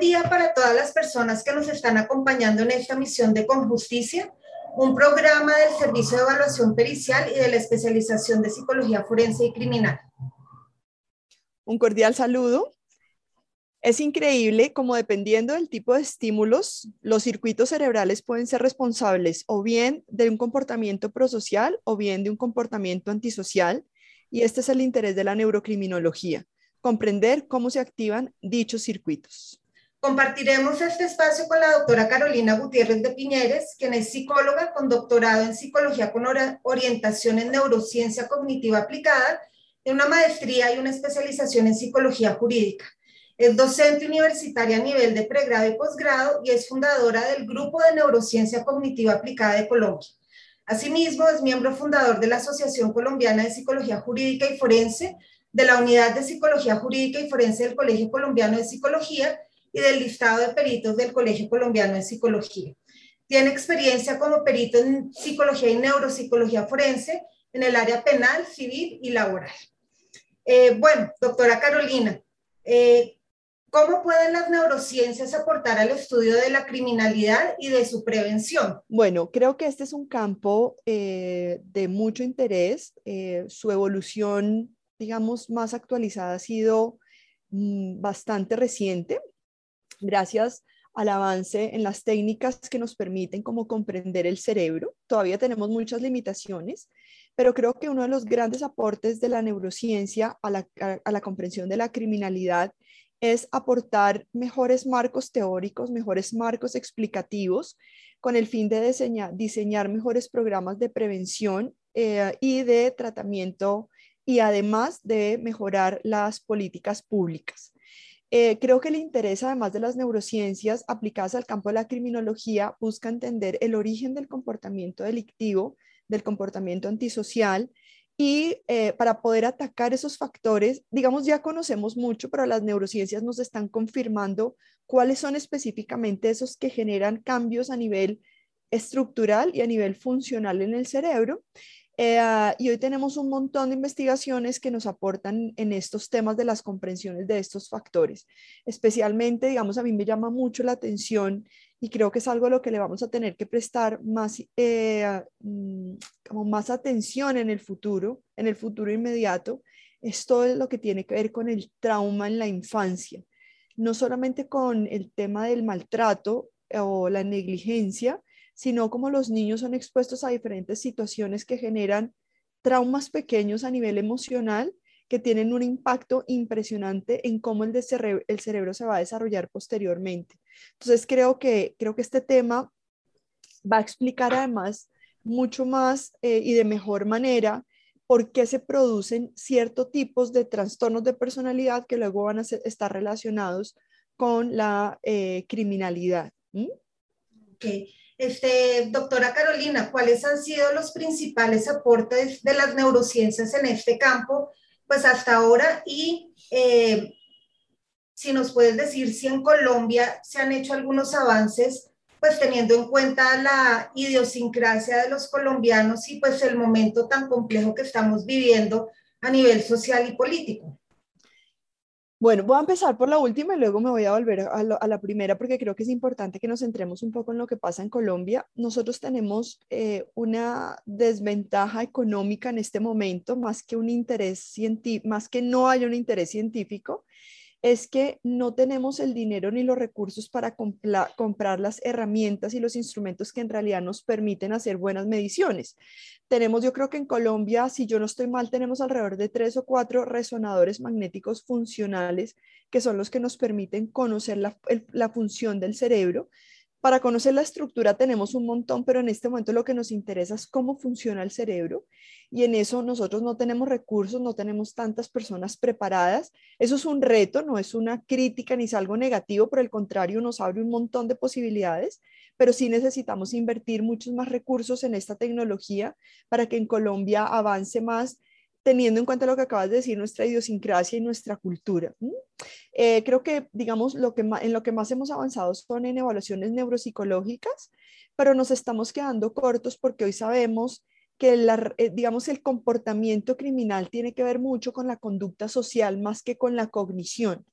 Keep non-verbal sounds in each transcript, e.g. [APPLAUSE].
día para todas las personas que nos están acompañando en esta misión de Conjusticia, un programa del Servicio de Evaluación Pericial y de la especialización de Psicología Forense y Criminal. Un cordial saludo. Es increíble como dependiendo del tipo de estímulos, los circuitos cerebrales pueden ser responsables o bien de un comportamiento prosocial o bien de un comportamiento antisocial. Y este es el interés de la neurocriminología, comprender cómo se activan dichos circuitos. Compartiremos este espacio con la doctora Carolina Gutiérrez de Piñeres, quien es psicóloga con doctorado en psicología con orientación en neurociencia cognitiva aplicada de una maestría y una especialización en psicología jurídica. Es docente universitaria a nivel de pregrado y posgrado y es fundadora del Grupo de Neurociencia Cognitiva Aplicada de Colombia. Asimismo, es miembro fundador de la Asociación Colombiana de Psicología Jurídica y Forense, de la Unidad de Psicología Jurídica y Forense del Colegio Colombiano de Psicología y del listado de peritos del Colegio Colombiano de Psicología. Tiene experiencia como perito en psicología y neuropsicología forense en el área penal, civil y laboral. Eh, bueno, doctora Carolina, eh, ¿cómo pueden las neurociencias aportar al estudio de la criminalidad y de su prevención? Bueno, creo que este es un campo eh, de mucho interés. su evolución, digamos, más actualizada ha sido mm, bastante reciente, gracias al avance en las técnicas que nos permiten como comprender el cerebro. Todavía tenemos muchas limitaciones, pero creo que uno de los grandes aportes de la neurociencia a la, comprensión de la criminalidad es aportar mejores marcos teóricos, mejores marcos explicativos, con el fin de diseñar, mejores programas de prevención eh, y de tratamiento y además de mejorar las políticas públicas. Eh, creo que el interés, además de las neurociencias aplicadas al campo de la criminología, busca entender el origen del comportamiento delictivo, del comportamiento antisocial y eh, para poder atacar esos factores, digamos, ya conocemos mucho, pero las neurociencias nos están confirmando cuáles son específicamente esos que generan cambios a nivel estructural y a nivel funcional en el cerebro. Eh, y hoy tenemos un montón de investigaciones que nos aportan en estos temas de las comprensiones de estos factores. Especialmente, digamos, a mí me llama mucho la atención y creo que es algo a lo que le vamos a tener que prestar más, eh, mm, como más atención en el futuro, en el futuro inmediato, es todo lo que tiene que ver con el trauma en la infancia, no solamente con el tema del maltrato o la negligencia, sino como los niños son expuestos a diferentes situaciones que generan traumas pequeños a nivel emocional que tienen un impacto impresionante en cómo el, cerebro se va a desarrollar posteriormente. Entonces creo que, creo que este tema va a explicar además mucho más eh, y de mejor manera por qué se producen ciertos tipos de trastornos de personalidad que luego van a estar relacionados con la eh, criminalidad. Este, doctora Carolina, ¿cuáles han sido los principales aportes de las neurociencias en este campo pues hasta ahora y eh, si nos puedes decir si en Colombia se han hecho algunos avances, pues teniendo en cuenta la idiosincrasia de los colombianos y pues el momento tan complejo que estamos viviendo a nivel social y político. Bueno, voy a empezar por la última y luego me voy a volver a, la primera porque creo que es importante que nos centremos un poco en lo que pasa en Colombia. Nosotros tenemos eh, una desventaja económica en este momento, más que un interés científico, más que no haya un interés científico, es que no tenemos el dinero ni los recursos para comprar las herramientas y los instrumentos que en realidad nos permiten hacer buenas mediciones. Tenemos, yo creo que en Colombia, si yo no estoy mal, tenemos alrededor de tres o cuatro resonadores magnéticos funcionales que son los que nos permiten conocer la, la función del cerebro para conocer la estructura tenemos un montón, pero en este momento lo que nos interesa es cómo funciona el cerebro y en eso nosotros no tenemos recursos, no tenemos tantas personas preparadas. Eso es un reto, no es una crítica ni es algo negativo, por el contrario, nos abre un montón de posibilidades, pero sí necesitamos invertir muchos más recursos en esta tecnología para que en Colombia avance más teniendo en cuenta lo que acabas de decir, nuestra idiosincrasia y nuestra cultura. Eh, creo que, digamos, lo que en lo que más hemos avanzado son en evaluaciones neuropsicológicas, pero nos estamos quedando cortos porque hoy sabemos que, la, eh, digamos, el comportamiento criminal tiene que ver mucho con la conducta social más que con la cognición.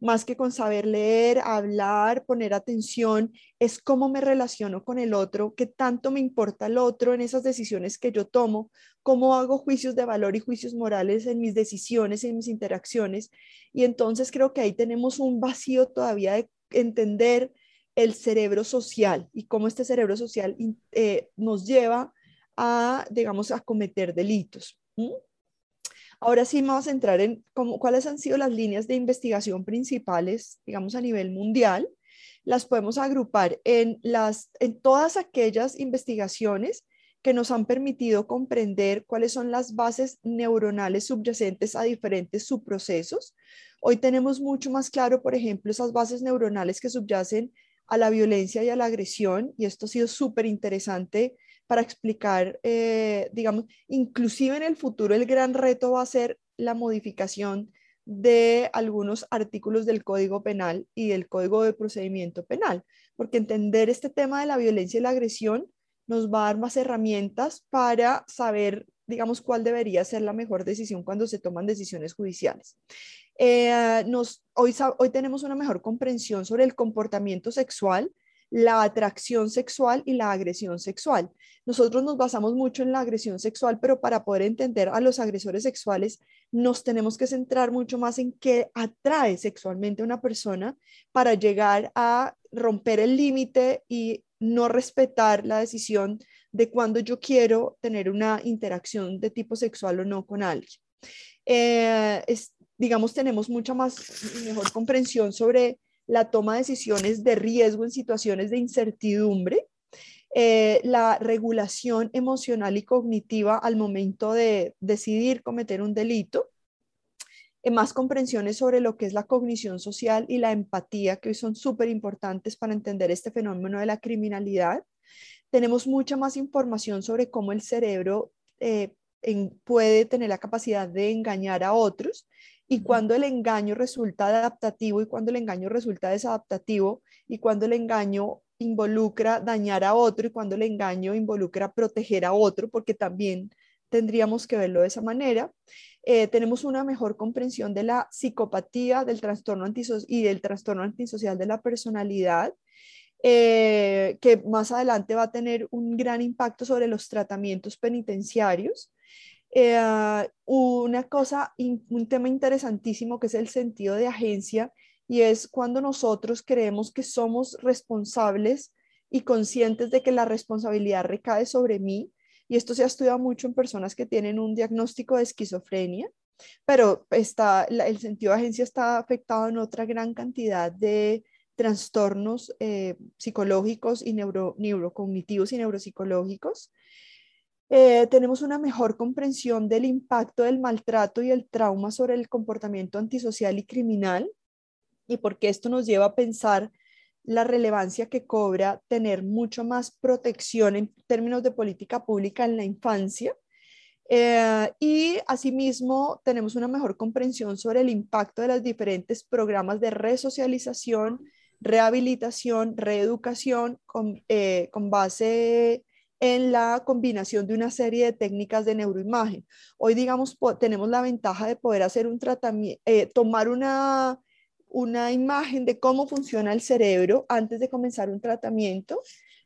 Más que con saber leer, hablar, poner atención, es cómo me relaciono con el otro, qué tanto me importa el otro en esas decisiones que yo tomo, cómo hago juicios de valor y juicios morales en mis decisiones, en mis interacciones. Y entonces creo que ahí tenemos un vacío todavía de entender el cerebro social y cómo este cerebro social eh, nos lleva a, digamos, a cometer delitos. Ahora sí vamos a entrar en cómo, cuáles han sido las líneas de investigación principales, digamos, a nivel mundial. Las podemos agrupar en, las, en todas aquellas investigaciones que nos han permitido comprender cuáles son las bases neuronales subyacentes a diferentes subprocesos. Hoy tenemos mucho más claro, por ejemplo, esas bases neuronales que subyacen a la violencia y a la agresión, y esto ha sido súper interesante para explicar, eh, digamos, inclusive en el futuro el gran reto va a ser la modificación de algunos artículos del Código Penal y del Código de Procedimiento Penal, porque entender este tema de la violencia y la agresión nos va a dar más herramientas para saber, digamos, cuál debería ser la mejor decisión cuando se toman decisiones judiciales. Eh, nos, hoy, hoy tenemos una mejor comprensión sobre el comportamiento sexual, la atracción sexual y la agresión sexual. Nosotros nos basamos mucho en la agresión sexual, pero para poder entender a los agresores sexuales nos tenemos que centrar mucho más en qué atrae sexualmente a una persona para llegar a romper el límite y no respetar la decisión de cuando yo quiero tener una interacción de tipo sexual o no con alguien. Eh, digamos, tenemos mucha más, mejor comprensión sobre la toma de decisiones de riesgo en situaciones de incertidumbre, eh, la regulación emocional y cognitiva al momento de decidir cometer un delito, eh, más comprensiones sobre lo que es la cognición social y la empatía, que hoy son súper importantes para entender este fenómeno de la criminalidad. Tenemos mucha más información sobre cómo el cerebro eh, puede tener la capacidad de engañar a otros y cuando el engaño resulta adaptativo y cuando el engaño resulta desadaptativo y cuando el engaño involucra dañar a otro y cuando el engaño involucra proteger a otro, porque también tendríamos que verlo de esa manera. Eh, tenemos una mejor comprensión de la psicopatía del trastorno y del trastorno antisocial de la personalidad, eh, que más adelante va a tener un gran impacto sobre los tratamientos penitenciarios. Eh, una cosa, un tema interesantísimo que es el sentido de agencia y es cuando nosotros creemos que somos responsables y conscientes de que la responsabilidad recae sobre mí. Y esto se ha estudiado mucho en personas que tienen un diagnóstico de esquizofrenia, pero está, el sentido de agencia está afectado en otra gran cantidad de trastornos eh, psicológicos y neuro, neurocognitivos y neuropsicológicos. Eh, tenemos una mejor comprensión del impacto del maltrato y el trauma sobre el comportamiento antisocial y criminal y porque esto nos lleva a pensar la relevancia que cobra tener mucho más protección en términos de política pública en la infancia. Eh, y asimismo tenemos una mejor comprensión sobre el impacto de los diferentes programas de resocialización, rehabilitación, reeducación con, eh, con base en la combinación de una serie de técnicas de neuroimagen. Hoy, digamos, tenemos la ventaja de poder hacer un tratamiento, eh, tomar una, una imagen de cómo funciona el cerebro antes de comenzar un tratamiento,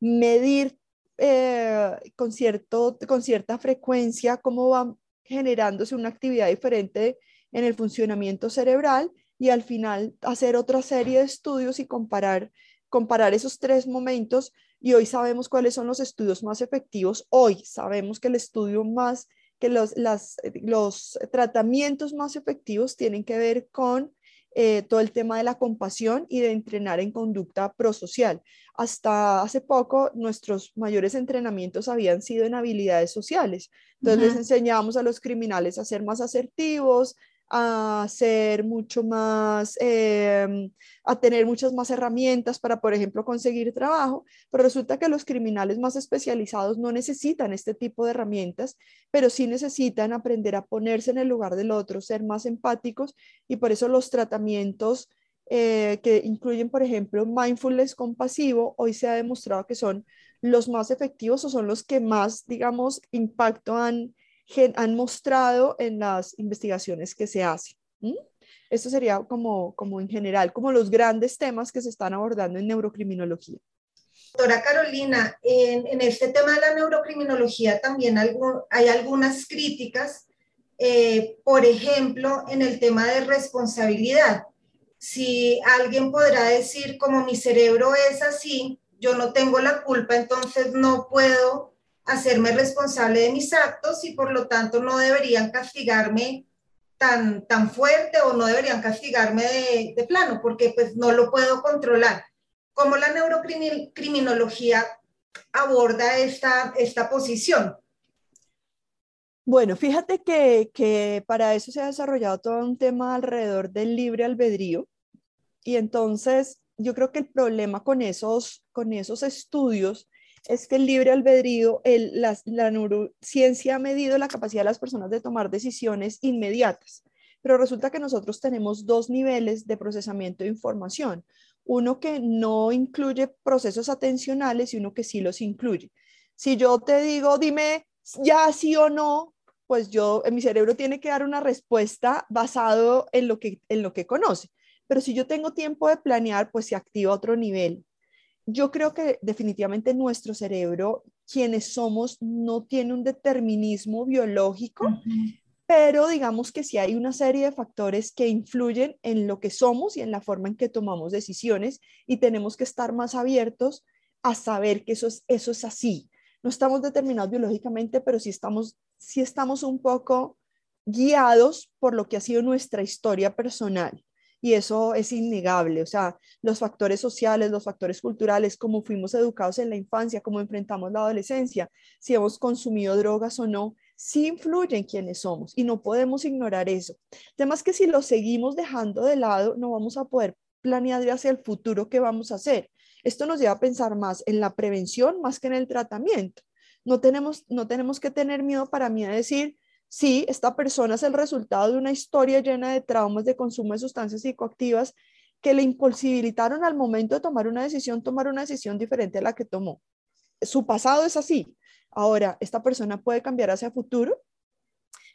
medir eh, con, cierto, con cierta frecuencia cómo va generándose una actividad diferente en el funcionamiento cerebral y al final hacer otra serie de estudios y comparar, comparar esos tres momentos y hoy sabemos cuáles son los estudios más efectivos. Hoy sabemos que el estudio más, que los, las, los tratamientos más efectivos tienen que ver con eh, todo el tema de la compasión y de entrenar en conducta prosocial. Hasta hace poco nuestros mayores entrenamientos habían sido en habilidades sociales. Entonces les enseñábamos a los criminales a ser más asertivos, a ser mucho más, em, a tener muchas más herramientas para, por ejemplo, conseguir trabajo, pero resulta que los criminales más especializados no necesitan este tipo de herramientas, pero sí necesitan aprender a ponerse en el lugar del otro, ser más empáticos y por eso los tratamientos eh, que incluyen, por ejemplo, mindfulness compasivo, hoy se ha demostrado que son los más efectivos o son los que más, digamos, impacto han han mostrado en las investigaciones que se hacen. Esto sería como, como en general, como los grandes temas que se están abordando en neurocriminología. Doctora Carolina, en, este tema de la neurocriminología también hay algunas críticas, eh, por ejemplo, en el tema de responsabilidad. Si alguien podrá decir, como mi cerebro es así, yo no tengo la culpa, entonces no puedo hacerme responsable de mis actos y por lo tanto no deberían castigarme tan, tan fuerte o no deberían castigarme de, plano, porque pues no lo puedo controlar. ¿Cómo la neurocriminología aborda esta, esta posición? Bueno, fíjate que, que, para eso se ha desarrollado todo un tema alrededor del libre albedrío. Y entonces yo creo que el problema con esos, con esos estudios es que el libre albedrío, la, la neurociencia ha medido la capacidad de las personas de tomar decisiones inmediatas, pero resulta que nosotros tenemos dos niveles de procesamiento de información, uno que no incluye procesos atencionales y uno que sí los incluye. Si yo te digo, dime ya sí o no, pues yo, en mi cerebro tiene que dar una respuesta basado en lo que, en lo que conoce. Pero si yo tengo tiempo de planear, pues se activa otro nivel yo creo que definitivamente nuestro cerebro, quienes somos, no tiene un determinismo biológico, pero digamos que sí hay una serie de factores que influyen en lo que somos y en la forma en que tomamos decisiones y tenemos que estar más abiertos a saber que eso es, eso es así. No estamos determinados biológicamente, pero sí estamos, sí estamos un poco guiados por lo que ha sido nuestra historia personal y eso es innegable. O sea, los factores sociales, los factores culturales, cómo fuimos educados en la infancia, cómo enfrentamos la adolescencia, si hemos consumido drogas o no, sí influyen en quiénes somos y no podemos ignorar eso. El que si lo seguimos dejando de lado, no vamos a poder planear hacia el futuro qué vamos a hacer. Esto nos lleva a pensar más en la prevención más que en el tratamiento. No tenemos, no tenemos que tener miedo para mí a decir, sí, esta persona es el resultado de una historia llena de traumas de consumo de sustancias psicoactivas que le imposibilitaron al momento de tomar una decisión, tomar una decisión diferente a la que tomó. Su pasado es así. Ahora, esta persona puede cambiar hacia futuro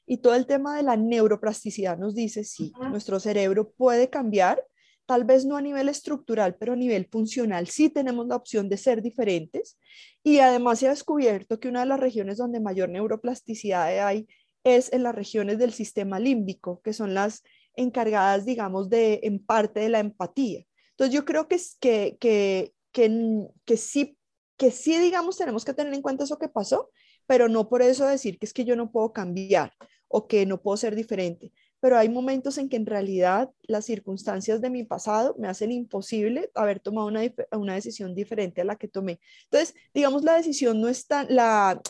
y todo el tema de la neuroplasticidad nos dice, sí, nuestro cerebro puede cambiar, tal vez no a nivel estructural, pero a nivel funcional, sí tenemos la opción de ser diferentes. Y además se ha descubierto que una de las regiones donde mayor neuroplasticidad hay es en las regiones del sistema límbico, que son las encargadas, digamos, de en parte de la empatía. Entonces yo creo que, que, que, que, que sí, que sí, digamos, tenemos que tener en cuenta eso que pasó, pero no por eso decir que es que yo no puedo cambiar o que no puedo ser diferente. Pero hay momentos en que en realidad las circunstancias de mi pasado me hacen imposible haber tomado una, una decisión diferente a la que tomé. Entonces, digamos, la decisión no es tan, la,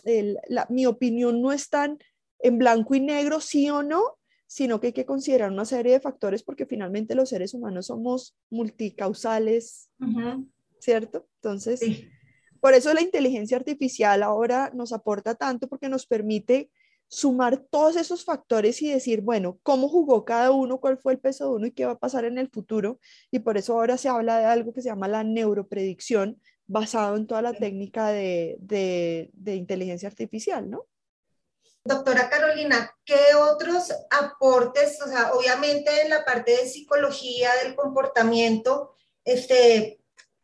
mi opinión no es tan en blanco y negro, sí o no, sino que hay que considerar una serie de factores porque finalmente los seres humanos somos multicausales, ¿cierto? Entonces, por eso la inteligencia artificial ahora nos aporta tanto porque nos permite sumar todos esos factores y decir, bueno, cómo jugó cada uno, cuál fue el peso de uno y qué va a pasar en el futuro. Y por eso ahora se habla de algo que se llama la neuropredicción, basado en toda la técnica de, de, de inteligencia artificial, ¿no? Doctora Carolina, ¿qué otros aportes, o sea, obviamente en la parte de psicología del comportamiento, este,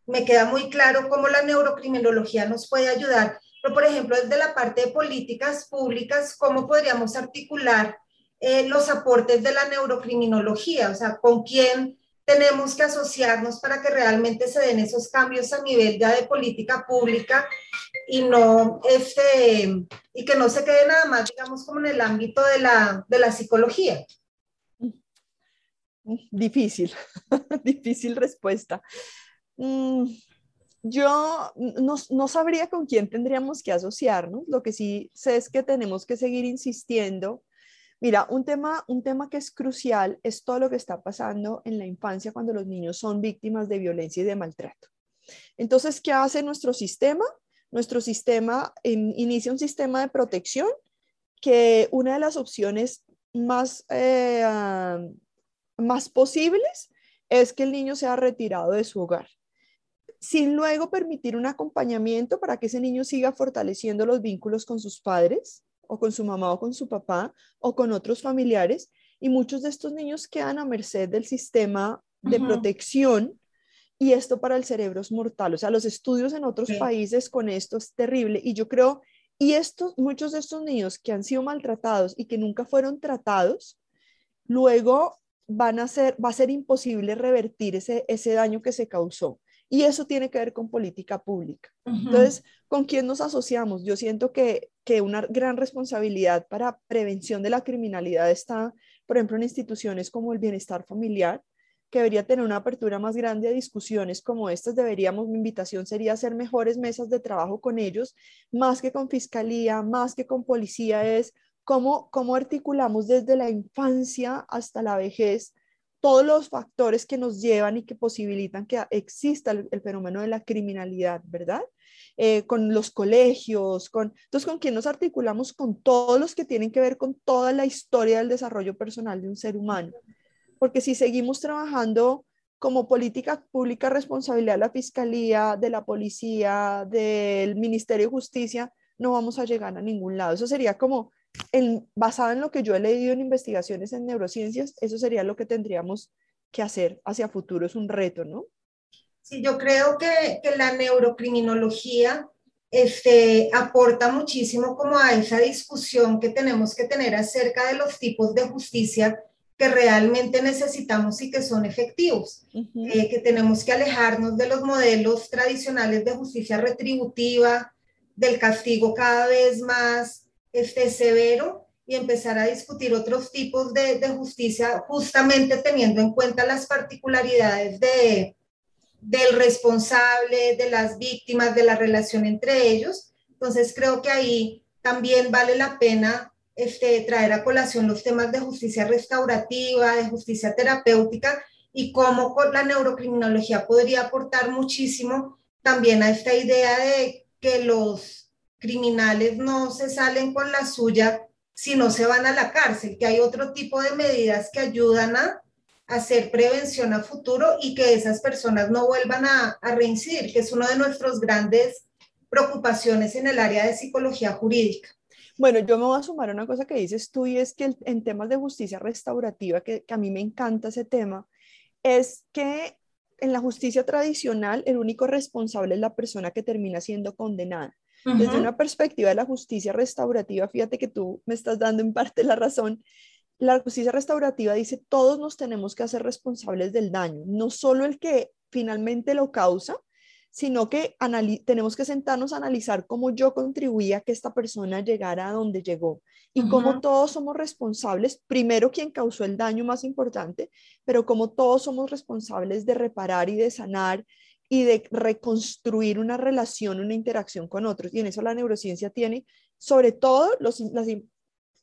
me queda muy claro cómo la neurocriminología nos puede ayudar, pero por ejemplo, desde la parte de políticas públicas, ¿cómo podríamos articular eh, los aportes de la neurocriminología? O sea, ¿con quién tenemos que asociarnos para que realmente se den esos cambios a nivel ya de política pública y no este y que no se quede nada más digamos como en el ámbito de la, de la psicología difícil [LAUGHS] difícil respuesta mm, yo no, no, sabría con quién tendríamos que asociarnos lo que sí sé es que tenemos que seguir insistiendo Mira, un tema, un tema que es crucial es todo lo que está pasando en la infancia cuando los niños son víctimas de violencia y de maltrato. Entonces, ¿qué hace nuestro sistema? Nuestro sistema inicia un sistema de protección que una de las opciones más, eh, más posibles es que el niño sea retirado de su hogar, sin luego permitir un acompañamiento para que ese niño siga fortaleciendo los vínculos con sus padres o con su mamá o con su papá o con otros familiares y muchos de estos niños quedan a merced del sistema de protección y esto para el cerebro es mortal. O sea, los estudios en otros países con esto es terrible y yo creo, y estos, muchos de estos niños que han sido maltratados y que nunca fueron tratados, luego van a ser, va a ser imposible revertir ese, ese daño que se causó. Y eso tiene que ver con política pública. Entonces, ¿con quién nos asociamos? Yo siento que, que una gran responsabilidad para prevención de la criminalidad está, por ejemplo, en instituciones como el bienestar familiar, debería tener una apertura más grande a discusiones como estas. Deberíamos, mi invitación sería hacer mejores mesas de trabajo con ellos, más que con fiscalía, más que con policía, es cómo, cómo articulamos desde la infancia hasta la vejez todos los factores que nos llevan y que posibilitan que exista el, fenómeno de la criminalidad, ¿verdad? Eh, con los colegios, con, entonces con quién nos articulamos con todos los que tienen que ver con toda la historia del desarrollo personal de un ser humano. Porque si seguimos trabajando como política pública responsabilidad de la Fiscalía, de la Policía, del Ministerio de Justicia, no vamos a llegar a ningún lado. Eso sería como basado en lo que yo he leído en investigaciones en neurociencias, eso sería lo que tendríamos que hacer hacia futuro, es un reto, ¿no? Sí, yo creo que, que la neurocriminología este, aporta muchísimo como a esa discusión que tenemos que tener acerca de los tipos de justicia que realmente necesitamos y que son efectivos, eh, que tenemos que alejarnos de los modelos tradicionales de justicia retributiva, del castigo cada vez más este, severo y empezar a discutir otros tipos de, de justicia, justamente teniendo en cuenta las particularidades de, del responsable, de las víctimas, de la relación entre ellos. Entonces creo que ahí también vale la pena este, traer a colación los temas de justicia restaurativa, de justicia terapéutica y cómo la neurocriminología podría aportar muchísimo también a esta idea de que los criminales no se salen con la suya si no se van a la cárcel, que hay otro tipo de medidas que ayudan a hacer prevención a futuro y que esas personas no vuelvan a, reincidir, que es una de nuestras grandes preocupaciones en el área de psicología jurídica. Bueno, yo me voy a sumar a una cosa que dices tú y es que en temas de justicia restaurativa, que, que a mí me encanta ese tema, es que en la justicia tradicional el único responsable es la persona que termina siendo condenada. Desde una perspectiva de la justicia restaurativa, fíjate que tú me estás dando en parte la razón. La justicia restaurativa dice todos nos tenemos que hacer responsables del daño, no solo el que finalmente lo causa, sino que tenemos que sentarnos a analizar cómo yo contribuía a que esta persona llegara a donde llegó y cómo todos somos responsables, primero quien causó el daño más importante, pero cómo todos somos responsables de reparar y de sanar y de reconstruir una relación, una interacción con otros. Y en eso la neurociencia tiene, sobre todo las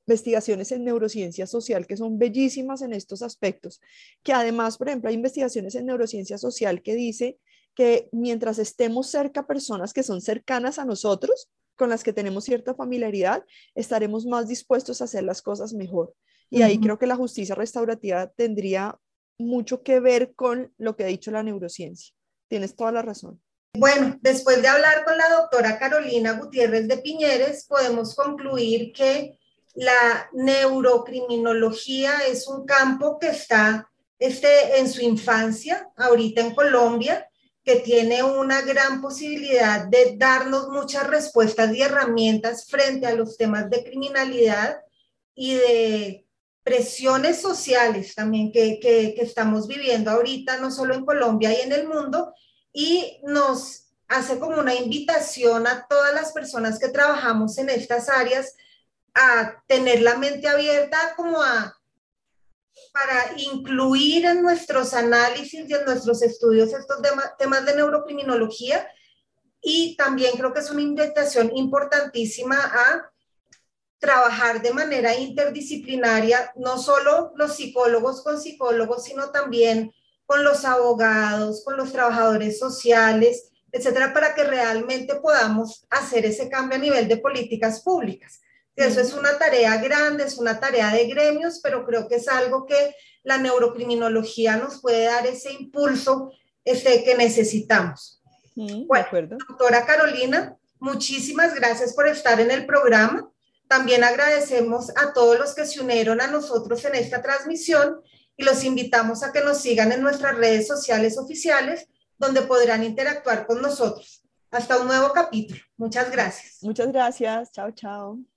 investigaciones en neurociencia social, que son bellísimas en estos aspectos, que además, por ejemplo, hay investigaciones en neurociencia social que dice que mientras estemos cerca personas que son cercanas a nosotros, con las que tenemos cierta familiaridad, estaremos más dispuestos a hacer las cosas mejor. Y ahí creo que la justicia restaurativa tendría mucho que ver con lo que ha dicho la neurociencia. Tienes toda la razón. Bueno, después de hablar con la doctora Carolina Gutiérrez de Piñeres, podemos concluir que la neurocriminología es un campo que está este, en su infancia, ahorita en Colombia, que tiene una gran posibilidad de darnos muchas respuestas y herramientas frente a los temas de criminalidad y de presiones sociales también que, que, estamos viviendo ahorita, no solo en Colombia y en el mundo, y nos hace como una invitación a todas las personas que trabajamos en estas áreas a tener la mente abierta como a para incluir en nuestros análisis y en nuestros estudios estos temas de neurocriminología y también creo que es una invitación importantísima a trabajar de manera interdisciplinaria, no solo los psicólogos con psicólogos, sino también con los abogados, con los trabajadores sociales, etcétera, para que realmente podamos hacer ese cambio a nivel de políticas públicas. Eso es una tarea grande, es una tarea de gremios, pero creo que es algo que la neurocriminología nos puede dar ese impulso este, que necesitamos. bueno, doctora Carolina, muchísimas gracias por estar en el programa. También agradecemos a todos los que se unieron a nosotros en esta transmisión y los invitamos a que nos sigan en nuestras redes sociales oficiales, donde podrán interactuar con nosotros. Hasta un nuevo capítulo. Muchas gracias. Muchas gracias. Chao, chao.